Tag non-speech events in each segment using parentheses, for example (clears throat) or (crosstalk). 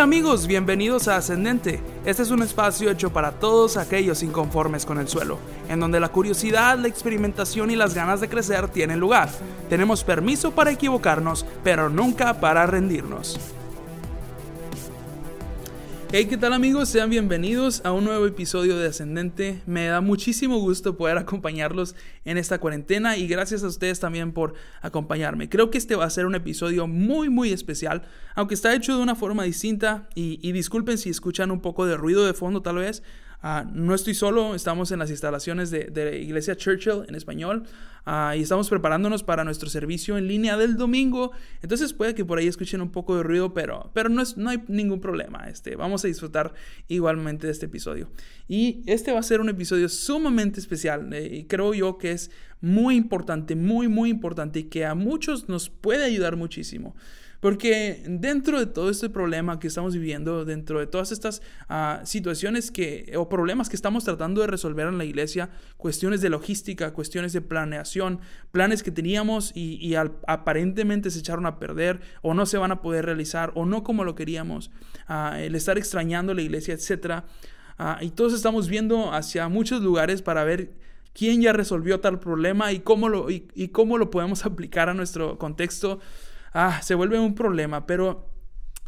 Hey amigos, bienvenidos a Ascendente. Este es un espacio hecho para todos aquellos inconformes con el suelo, en donde la curiosidad, la experimentación y las ganas de crecer tienen lugar. Tenemos permiso para equivocarnos, pero nunca para rendirnos. Hey, ¿qué tal amigos? Sean bienvenidos a un nuevo episodio de Ascendente. Me da muchísimo gusto poder acompañarlos en esta cuarentena y gracias a ustedes también por acompañarme. Creo que este va a ser un episodio muy muy especial, aunque está hecho de una forma distinta y, disculpen si escuchan un poco de ruido de fondo tal vez. Ah, no estoy solo, estamos en las instalaciones de, de Iglesia Churchill en español uh, y estamos preparándonos para nuestro servicio en línea del domingo. Entonces puede que por ahí escuchen un poco de ruido, pero, pero no, es, no hay ningún problema. Este, vamos a disfrutar igualmente de este episodio. Y este va a ser un episodio sumamente especial eh, y creo yo que es muy importante, muy, muy importante y que a muchos nos puede ayudar muchísimo. Porque dentro de todo este problema que estamos viviendo, dentro de todas estas uh, situaciones que, o problemas que estamos tratando de resolver en la iglesia, cuestiones de logística, cuestiones de planeación, planes que teníamos y, aparentemente se echaron a perder o no se van a poder realizar o no como lo queríamos, uh, el estar extrañando la iglesia, etc. Uh, y todos estamos viendo hacia muchos lugares para ver quién ya resolvió tal problema y cómo lo, y, y cómo lo podemos (laughs) aplicar a nuestro contexto ah, se vuelve un problema, pero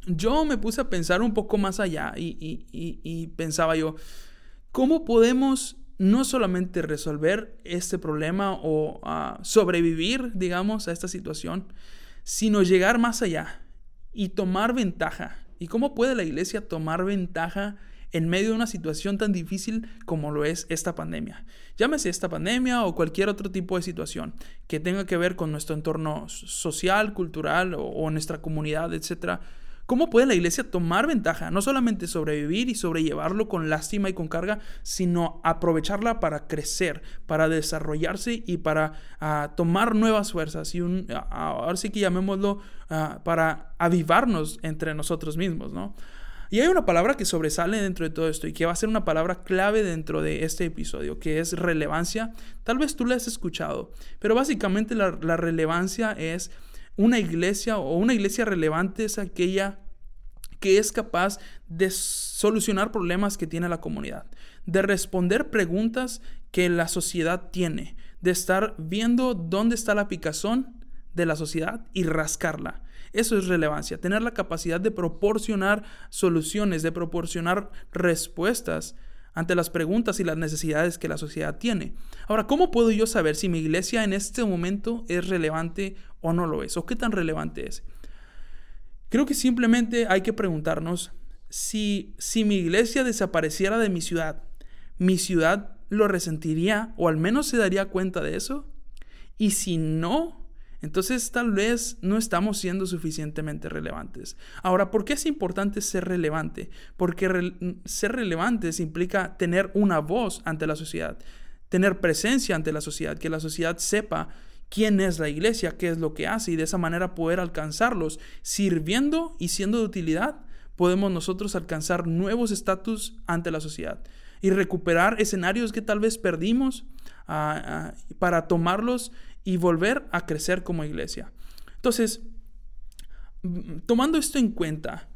yo me puse a pensar un poco más allá y, pensaba yo, ¿cómo podemos no solamente resolver este problema o ah, sobrevivir, digamos, a esta situación, sino llegar más allá y tomar ventaja? ¿Y cómo puede la iglesia tomar ventaja en medio de una situación tan difícil como lo es esta pandemia. Llámese esta pandemia o cualquier otro tipo de situación que tenga que ver con nuestro entorno social, cultural o, nuestra comunidad, etc. ¿Cómo puede la iglesia tomar ventaja? No solamente sobrevivir y sobrellevarlo con lástima y con carga, sino aprovecharla para crecer, para desarrollarse y para uh, tomar nuevas fuerzas. Y un, ahora sí que llamémoslo uh, para avivarnos entre nosotros mismos, ¿no? Y hay una palabra que sobresale dentro de todo esto y que va a ser una palabra clave dentro de este episodio, que es relevancia. Tal vez tú la has escuchado, pero básicamente la, relevancia es una iglesia o una iglesia relevante es aquella que es capaz de solucionar problemas que tiene la comunidad, de responder preguntas que la sociedad tiene, de estar viendo dónde está la picazón de la sociedad y rascarla. Eso es relevancia, tener la capacidad de proporcionar soluciones, de proporcionar respuestas ante las preguntas y las necesidades que la sociedad tiene. Ahora, ¿cómo puedo yo saber si mi iglesia en este momento es relevante o no lo es? ¿O qué tan relevante es? Creo que simplemente hay que preguntarnos si, si mi iglesia desapareciera de mi ciudad, mi ciudad lo resentiría o al menos se daría cuenta de eso. Y si no, entonces tal vez no estamos siendo suficientemente relevantes. Ahora, ¿por qué es importante ser relevante? Porque ser relevantes implica tener una voz ante la sociedad, tener presencia ante la sociedad, que la sociedad sepa quién es la iglesia, qué es lo que hace y de esa manera poder alcanzarlos sirviendo y siendo de utilidad. Podemos nosotros alcanzar nuevos estatus ante la sociedad y recuperar escenarios que tal vez perdimos ah, ah, para tomarlos y volver a crecer como iglesia. Entonces, tomando esto en cuenta,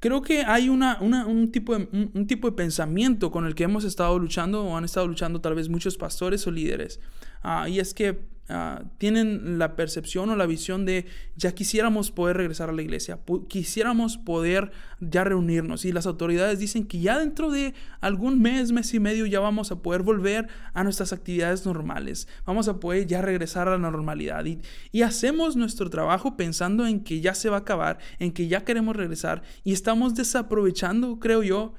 creo que hay una, un, tipo de, un, tipo de pensamiento con el que hemos estado luchando o han estado luchando tal vez muchos pastores o líderes. Ah, y es que Ah, tienen la percepción o la visión de ya quisiéramos poder regresar a la iglesia, quisiéramos poder ya reunirnos. Y las autoridades dicen que ya dentro de algún mes, mes y medio ya vamos a poder volver a nuestras actividades normales, vamos a poder ya regresar a la normalidad. Y, y hacemos nuestro trabajo pensando en que ya se va a acabar, en que ya queremos regresar. Y estamos desaprovechando, creo yo,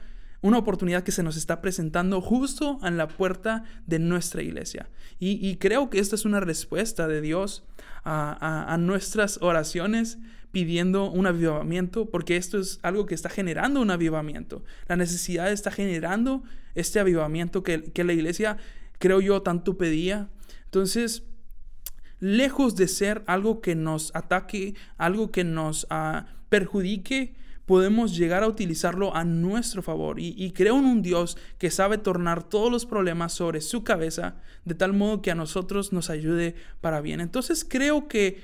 una oportunidad que se nos está presentando justo en la puerta de nuestra iglesia. Y, creo que esta es una respuesta de Dios a, nuestras oraciones pidiendo un avivamiento, porque esto es algo que está generando un avivamiento. La necesidad está generando este avivamiento que, la iglesia, creo yo, tanto pedía. Entonces, lejos de ser algo que nos ataque, algo que nos ah, perjudique, podemos llegar a utilizarlo a nuestro favor. Y, creo en un Dios que sabe tornar todos los problemas sobre su cabeza de tal modo que a nosotros nos ayude para bien. Entonces creo que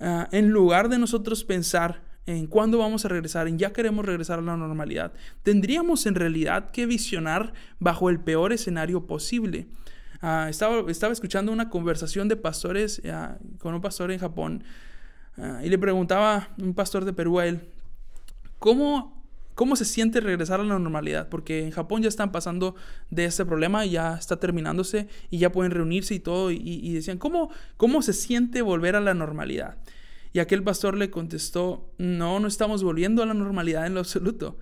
ah, en lugar de nosotros pensar en cuándo vamos a regresar, en ya queremos regresar a la normalidad, tendríamos en realidad que visionar bajo el peor escenario posible. Ah, estaba, estaba escuchando una conversación de pastores ah, con un pastor en Japón y le preguntaba un pastor de Perú a él, ¿cómo ¿Cómo se siente regresar a la normalidad? Porque en Japón ya están pasando de este problema, ya está terminándose y ya pueden reunirse y todo. Y, decían, ¿cómo, ¿cómo se siente volver a la normalidad? Y aquel pastor le contestó, no, no estamos volviendo a la normalidad en lo absoluto.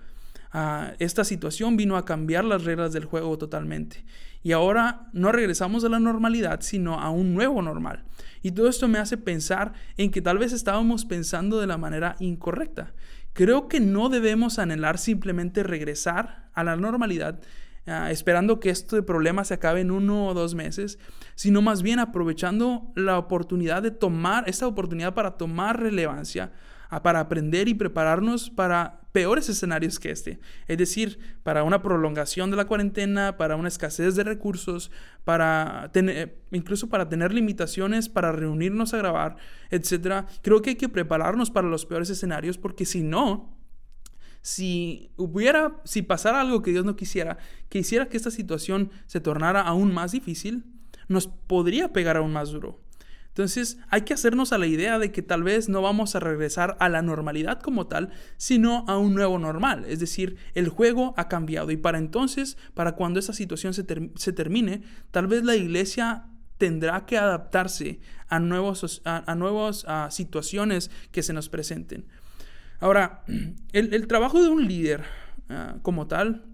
Ah, esta situación vino a cambiar las reglas del juego totalmente. Y ahora no regresamos a la normalidad, sino a un nuevo normal. Y todo esto me hace pensar en que tal vez estábamos pensando de la manera incorrecta. Creo que no debemos anhelar simplemente regresar a la normalidad, ah, esperando que este problema se acabe en uno o dos meses, sino más bien aprovechando la oportunidad de tomar, esta oportunidad para tomar relevancia, para aprender y prepararnos para peores escenarios que este. Es decir, para una prolongación de la cuarentena, para una escasez de recursos, para tener, incluso para tener limitaciones, para reunirnos a grabar, etc. Creo que hay que prepararnos para los peores escenarios porque si no, si hubiera, si pasara algo que Dios no quisiera, que hiciera que esta situación se tornara aún más difícil, nos podría pegar aún más duro. Entonces hay que hacernos a la idea de que tal vez no vamos a regresar a la normalidad como tal, sino a un nuevo normal. Es decir, el juego ha cambiado y para entonces, para cuando esa situación se, termine, tal vez la iglesia tendrá que adaptarse a, nuevos, a, nuevas situaciones que se nos presenten. Ahora, (clears throat) el, trabajo de un líder ah, como tal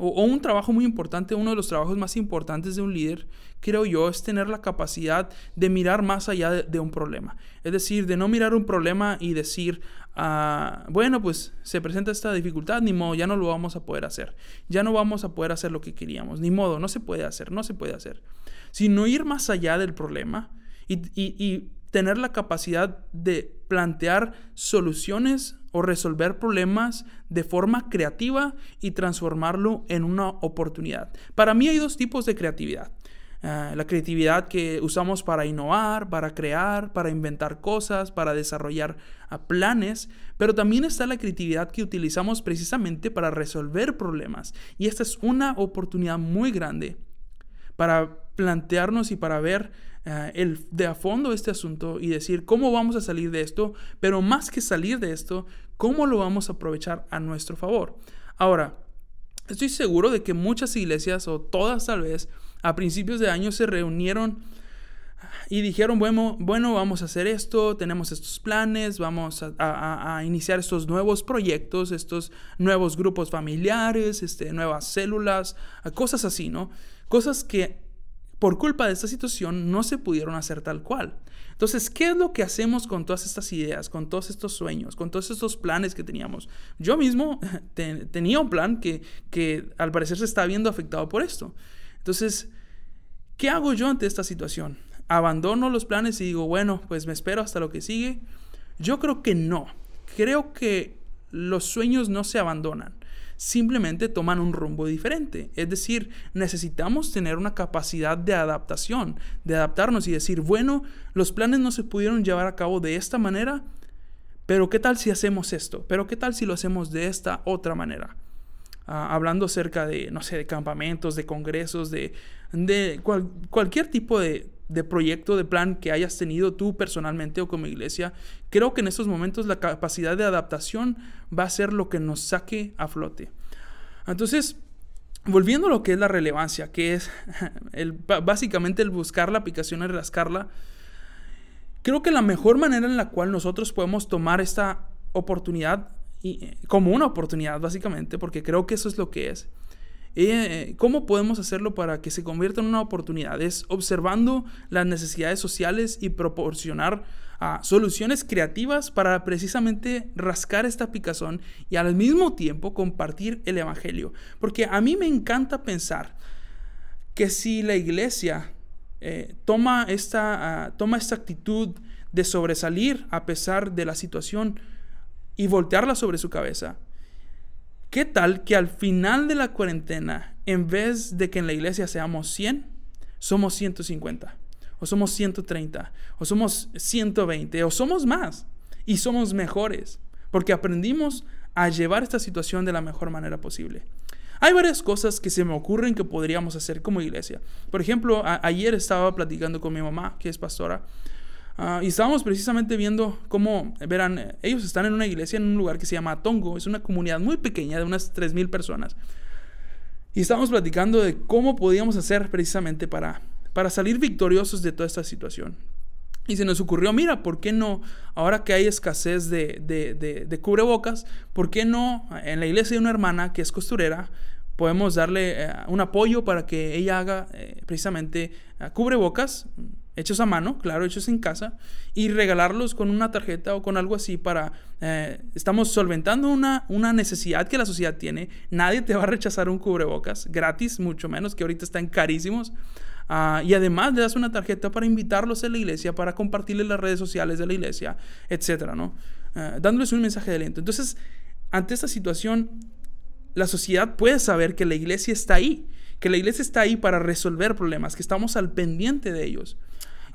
o, un trabajo muy importante, uno de los trabajos más importantes de un líder, creo yo, es tener la capacidad de mirar más allá de, un problema. Es decir, de no mirar un problema y decir, ah, bueno, pues se presenta esta dificultad, ni modo, ya no lo vamos a poder hacer. Ya no vamos a poder hacer lo que queríamos, ni modo, no se puede hacer, no se puede hacer. Sino ir más allá del problema y tener la capacidad de plantear soluciones o resolver problemas de forma creativa y transformarlo en una oportunidad. Para mí hay dos tipos de creatividad. Ah, la creatividad que usamos para innovar, para crear, para inventar cosas, para desarrollar ah, planes, pero también está la creatividad que utilizamos precisamente para resolver problemas. Y esta es una oportunidad muy grande para plantearnos y para ver eh, el, de a fondo este asunto y decir cómo vamos a salir de esto, pero más que salir de esto, cómo lo vamos a aprovechar a nuestro favor. Ahora, estoy seguro de que muchas iglesias, o todas tal vez, a principios de año se reunieron y dijeron, bueno, bueno, vamos a hacer esto, tenemos estos planes, vamos a, a, iniciar estos nuevos proyectos, estos nuevos grupos familiares, este, nuevas células, cosas así, ¿no? Cosas que por culpa de esta situación no se pudieron hacer tal cual. Entonces, ¿qué es lo que hacemos con todas estas ideas, con todos estos sueños, con todos estos planes que teníamos? Yo mismo (laughs) tenía un plan que, que al parecer se está viendo afectado por esto. Entonces, ¿qué hago yo ante esta situación? ¿Abandono los planes y digo, bueno, pues me espero hasta lo que sigue? Yo creo que no. Creo que los sueños no se abandonan simplemente toman un rumbo diferente. Es decir, necesitamos tener una capacidad de adaptación, de adaptarnos y decir, bueno, los planes no se pudieron llevar a cabo de esta manera, pero ¿qué tal si hacemos esto? ¿Pero qué tal si lo hacemos de esta otra manera? Ah, hablando acerca de, no sé, de campamentos, de congresos, de, de cualquier tipo de, de proyecto, de plan que hayas tenido tú personalmente o como iglesia, creo que en estos momentos la capacidad de adaptación va a ser lo que nos saque a flote. Entonces, volviendo a lo que es la relevancia, que es (laughs) el, básicamente el buscar la aplicación y rascarla, creo que la mejor manera en la cual nosotros podemos tomar esta oportunidad y, como una oportunidad, básicamente, porque creo que eso es lo que es, eh, ¿Cómo podemos hacerlo para que se convierta en una oportunidad? Es observando las necesidades sociales y proporcionar ah, soluciones creativas para precisamente rascar esta picazón y al mismo tiempo compartir el Evangelio. Porque a mí me encanta pensar que si la iglesia eh, toma, esta, ah, toma esta actitud de sobresalir a pesar de la situación y voltearla sobre su cabeza, ¿Qué tal que al final de la cuarentena, en vez de que en la iglesia seamos 100, somos 150? O somos 130, o somos 120, o somos más. y somos mejores, porque aprendimos a llevar esta situación de la mejor manera posible. Hay varias cosas que se me ocurren que podríamos hacer como iglesia. Por ejemplo, ayer estaba platicando con mi mamá, que es pastora, ah, y estábamos precisamente viendo cómo, verán, ellos están en una iglesia en un lugar que se llama Tongo, es una comunidad muy pequeña de unas 3.000 personas. Y estábamos platicando de cómo podíamos hacer precisamente para, para salir victoriosos de toda esta situación. Y se nos ocurrió, mira, ¿por qué no, ahora que hay escasez de, de, cubrebocas, ¿por qué no en la iglesia de una hermana que es costurera, podemos darle eh, un apoyo para que ella haga eh, precisamente uh, cubrebocas hechos a mano, claro, hechos en casa, y regalarlos con una tarjeta o con algo así para... Eh, estamos solventando una, una necesidad que la sociedad tiene. Nadie te va a rechazar un cubrebocas gratis, mucho menos que ahorita están carísimos. Ah, y además le das una tarjeta para invitarlos a la iglesia, para compartirles las redes sociales de la iglesia, etcétera, ¿no? Ah, dándoles un mensaje de aliento. Entonces, ante esta situación, la sociedad puede saber que la iglesia está ahí, que la iglesia está ahí para resolver problemas, que estamos al pendiente de ellos.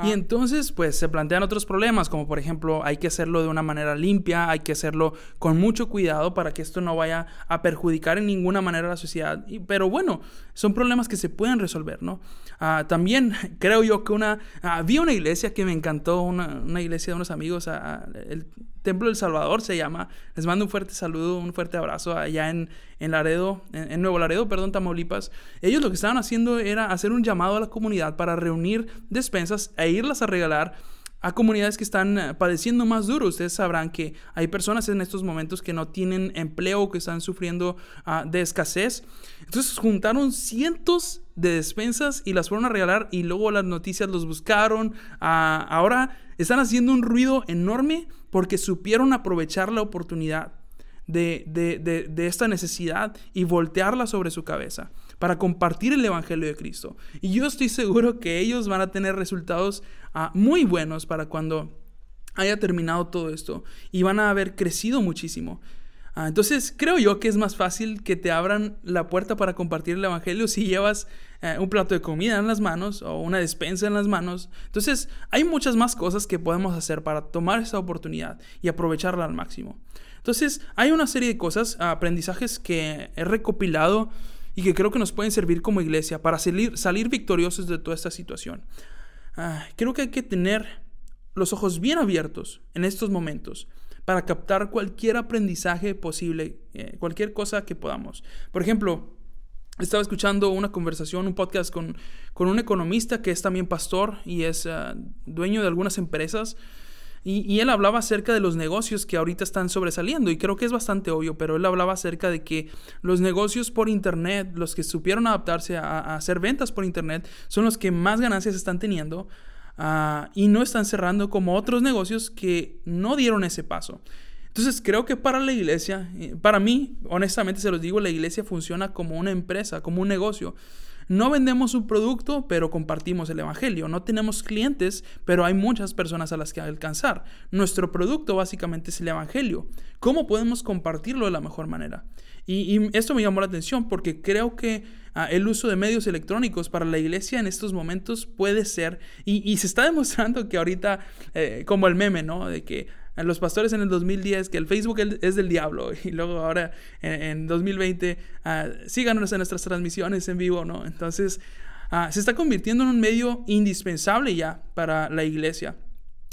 Y ah. entonces, pues se plantean otros problemas, como por ejemplo, hay que hacerlo de una manera limpia, hay que hacerlo con mucho cuidado para que esto no vaya a perjudicar en ninguna manera a la sociedad. pero bueno, son problemas que se pueden resolver, ¿no? Ah, también (laughs) creo yo que una... había una iglesia que me encantó, una, una iglesia de unos amigos, el Templo del Salvador se llama. Les mando un fuerte saludo, un fuerte abrazo allá en, en Laredo, en, Nuevo Laredo, perdón, Tamaulipas. Ellos lo que estaban haciendo era hacer un llamado a la comunidad para reunir despensas e irlas a regalar a comunidades que están eh, padeciendo más duro. Ustedes sabrán que hay personas en estos momentos que no tienen empleo, que están sufriendo ah, de escasez. Entonces juntaron cientos de despensas y las fueron a regalar y luego las noticias los buscaron. Ah, ahora están haciendo un ruido enorme porque supieron aprovechar la oportunidad de, de, esta necesidad y voltearla sobre su cabeza para compartir el Evangelio de Cristo. Y yo estoy seguro que ellos van a tener resultados ah, muy buenos para cuando haya terminado todo esto y van a haber crecido muchísimo. Ah, entonces creo yo que es más fácil que te abran la puerta para compartir el Evangelio si llevas eh, un plato de comida en las manos o una despensa en las manos. Entonces hay muchas más cosas que podemos hacer para tomar esa oportunidad y aprovecharla al máximo. Entonces hay una serie de cosas, aprendizajes que he recopilado y que creo que nos pueden servir como iglesia para salir, salir victoriosos de toda esta situación. Ah, creo que hay que tener los ojos bien abiertos en estos momentos para captar cualquier aprendizaje posible, eh, cualquier cosa que podamos. Por ejemplo, estaba escuchando una conversación, un podcast con, con un economista que es también pastor y es ah, dueño de algunas empresas. Y, y, él hablaba acerca de los negocios que ahorita están sobresaliendo. Y creo que es bastante obvio, pero él hablaba acerca de que los negocios por Internet, los que supieron adaptarse a, a hacer ventas por Internet, son los que más ganancias están teniendo. Ah, y no están cerrando como otros negocios que no dieron ese paso. Entonces creo que para la iglesia, para mí, honestamente se los digo, la iglesia funciona como una empresa, como un negocio. No vendemos un producto, pero compartimos el Evangelio. No tenemos clientes, pero hay muchas personas a las que alcanzar. Nuestro producto básicamente es el Evangelio. ¿Cómo podemos compartirlo de la mejor manera? Y, esto me llamó la atención porque creo que ah, el uso de medios electrónicos para la iglesia en estos momentos puede ser, y, se está (laughs) demostrando que ahorita, eh, como el meme, ¿no? De que los pastores en el 2010 que el Facebook es del diablo (laughs) y luego ahora en, 2020 uh, síganos en nuestras transmisiones en vivo, ¿no? Entonces ah, se está convirtiendo en un medio indispensable ya para la iglesia.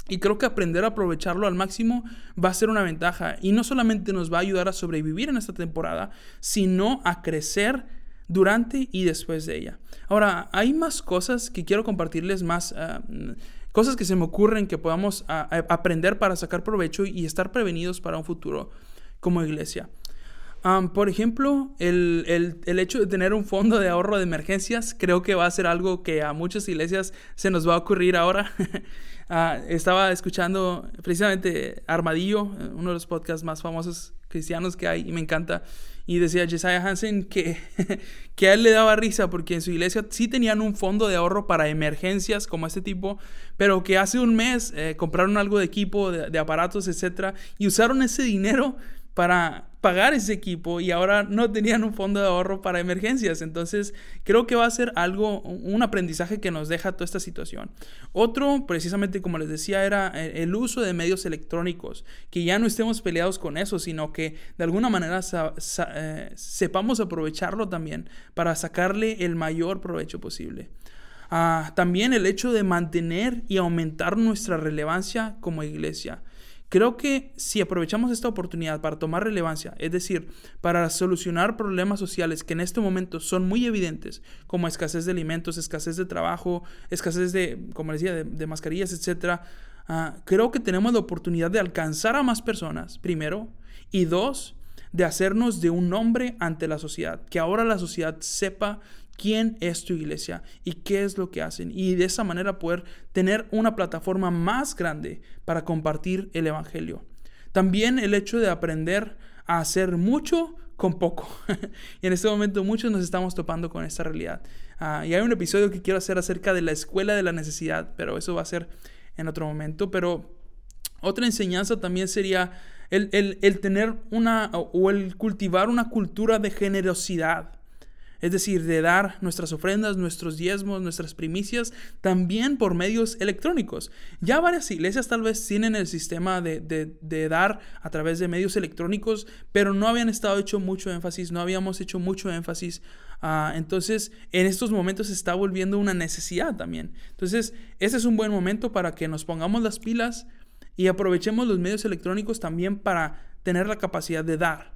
Y creo que aprender a aprovecharlo al máximo va a ser una ventaja. Y no solamente nos va a ayudar a sobrevivir en esta temporada, sino a crecer durante y después de ella. Ahora, hay más cosas que quiero compartirles más. Ah, Cosas que se me ocurren que podamos aprender para sacar provecho y estar prevenidos para un futuro como iglesia. por ejemplo, el, hecho de tener un fondo de ahorro de emergencias creo que va a ser algo que a muchas iglesias se nos va a ocurrir ahora. (laughs) Ah, estaba escuchando precisamente Armadillo, uno de los podcasts más famosos cristianos que hay y me encanta. Y decía Jesiah Hansen que, (laughs) que a él le daba risa porque en su iglesia sí tenían un fondo de ahorro para emergencias como este tipo, pero que hace un mes eh, compraron algo de equipo, de, aparatos, etc. Y usaron ese dinero para pagar ese equipo y ahora no tenían un fondo de ahorro para emergencias. Entonces, creo que va a ser algo, un aprendizaje que nos deja toda esta situación. Otro, precisamente como les decía, era el uso de medios electrónicos, que ya no estemos peleados con eso, sino que de alguna manera eh, sepamos aprovecharlo también para sacarle el mayor provecho posible. Ah, también el hecho de mantener y aumentar nuestra relevancia como iglesia. Creo que si aprovechamos esta oportunidad para tomar relevancia, es decir, para solucionar problemas sociales que en este momento son muy evidentes, como escasez de alimentos, escasez de trabajo, escasez de, como decía, de, mascarillas, etc., ah, creo que tenemos la oportunidad de alcanzar a más personas, primero, y dos, de hacernos de un nombre ante la sociedad, que ahora la sociedad sepa quién es tu iglesia y qué es lo que hacen y de esa manera poder tener una plataforma más grande para compartir el Evangelio. También el hecho de aprender a hacer mucho con poco. (laughs) y en este momento muchos nos estamos topando con esta realidad. Ah, y hay un episodio que quiero hacer acerca de la escuela de la necesidad, pero eso va a ser en otro momento. Pero otra enseñanza también sería el, el tener una o el cultivar una cultura de generosidad es decir, de dar nuestras ofrendas, nuestros diezmos, nuestras primicias, también por medios electrónicos. Ya varias iglesias tal vez tienen el sistema de, dar a través de medios electrónicos, pero no habían estado hecho mucho énfasis, no habíamos hecho mucho énfasis. Ah, entonces, en estos momentos se está volviendo una necesidad también. Entonces, ese es un buen momento para que nos pongamos las pilas y aprovechemos los medios electrónicos también para tener la capacidad de dar,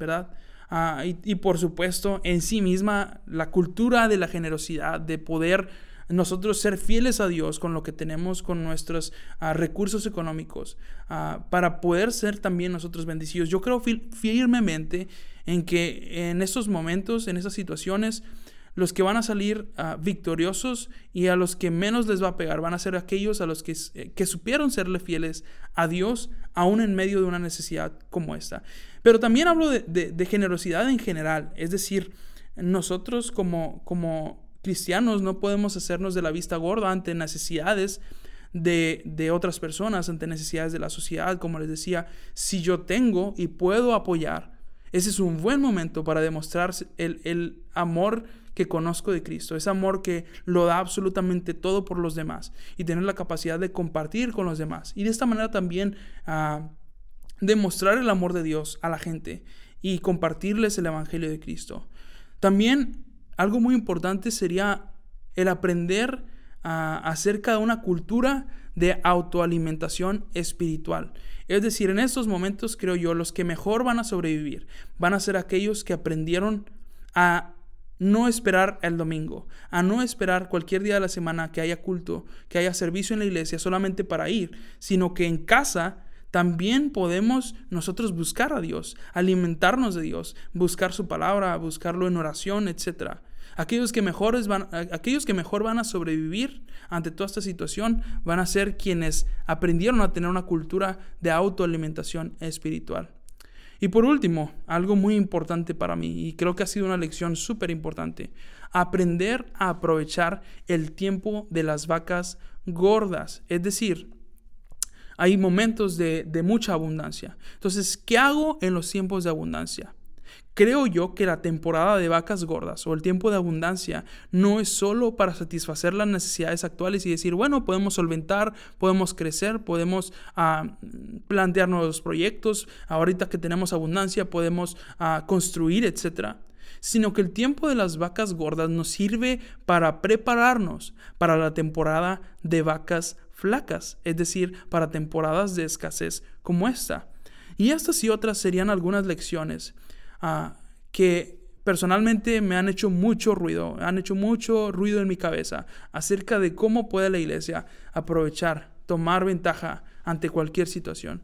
¿verdad? Ah, y, por supuesto en sí misma la cultura de la generosidad, de poder nosotros ser fieles a Dios con lo que tenemos, con nuestros ah, recursos económicos, ah, para poder ser también nosotros bendecidos. Yo creo firmemente en que en estos momentos, en esas situaciones, los que van a salir victoriosos y a los que menos les va a pegar van a ser aquellos a los que, eh, que supieron serle fieles a Dios aún en medio de una necesidad como esta. Pero también hablo de, generosidad en general, es decir, nosotros como, como cristianos no podemos hacernos de la vista gorda ante necesidades de, de, otras personas, ante necesidades de la sociedad. Como les decía, si yo tengo y puedo apoyar, ese es un buen momento para demostrar el, el amor que conozco de Cristo, ese amor que lo da absolutamente todo por los demás y tener la capacidad de compartir con los demás. Y de esta manera también uh, demostrar el amor de Dios a la gente y compartirles el Evangelio de Cristo. También algo muy importante sería el aprender ah, acerca de una cultura de autoalimentación espiritual. Es decir, en estos momentos creo yo, los que mejor van a sobrevivir van a ser aquellos que aprendieron a no esperar el domingo, a no esperar cualquier día de la semana que haya culto, que haya servicio en la iglesia solamente para ir, sino que en casa también podemos nosotros buscar a Dios, alimentarnos de Dios, buscar su palabra, buscarlo en oración, etc. Aquellos que, mejores van, aquellos que mejor van a sobrevivir ante toda esta situación van a ser quienes aprendieron a tener una cultura de autoalimentación espiritual. Y por último, algo muy importante para mí, y creo que ha sido una lección súper importante, aprender a aprovechar el tiempo de las vacas gordas, es decir, hay momentos de, mucha abundancia. Entonces, ¿qué hago en los tiempos de abundancia? Creo yo que la temporada de vacas gordas o el tiempo de abundancia no es solo para satisfacer las necesidades actuales y decir, bueno, podemos solventar, podemos crecer, podemos ah, plantear nuevos proyectos, ahorita que tenemos abundancia podemos ah, construir, etc. Sino que el tiempo de las vacas gordas nos sirve para prepararnos para la temporada de vacas flacas, es decir, para temporadas de escasez como esta. Y estas y otras serían algunas lecciones ah, que personalmente me han hecho mucho ruido, han hecho mucho ruido en mi cabeza acerca de cómo puede la iglesia aprovechar, tomar ventaja ante cualquier situación.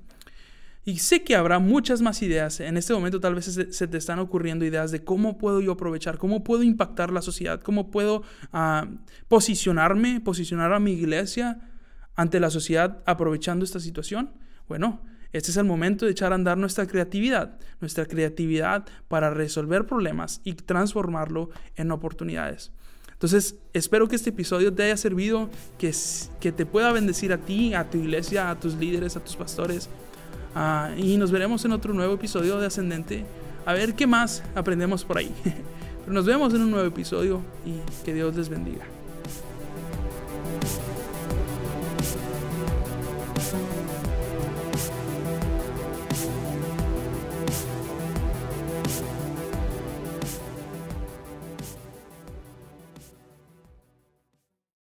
Y sé que habrá muchas más ideas. En este momento tal vez se, te están ocurriendo ideas de cómo puedo yo aprovechar, cómo puedo impactar la sociedad, cómo puedo ah, posicionarme, posicionar a mi iglesia ante la sociedad aprovechando esta situación? Bueno, este es el momento de echar a andar nuestra creatividad, nuestra creatividad para resolver problemas y transformarlo en oportunidades. Entonces, espero que este episodio te haya servido, que, que te pueda bendecir a ti, a tu iglesia, a tus líderes, a tus pastores, Ah, y nos veremos en otro nuevo episodio de Ascendente. A ver qué más aprendemos por ahí. (laughs) nos vemos en un nuevo episodio y que Dios les bendiga.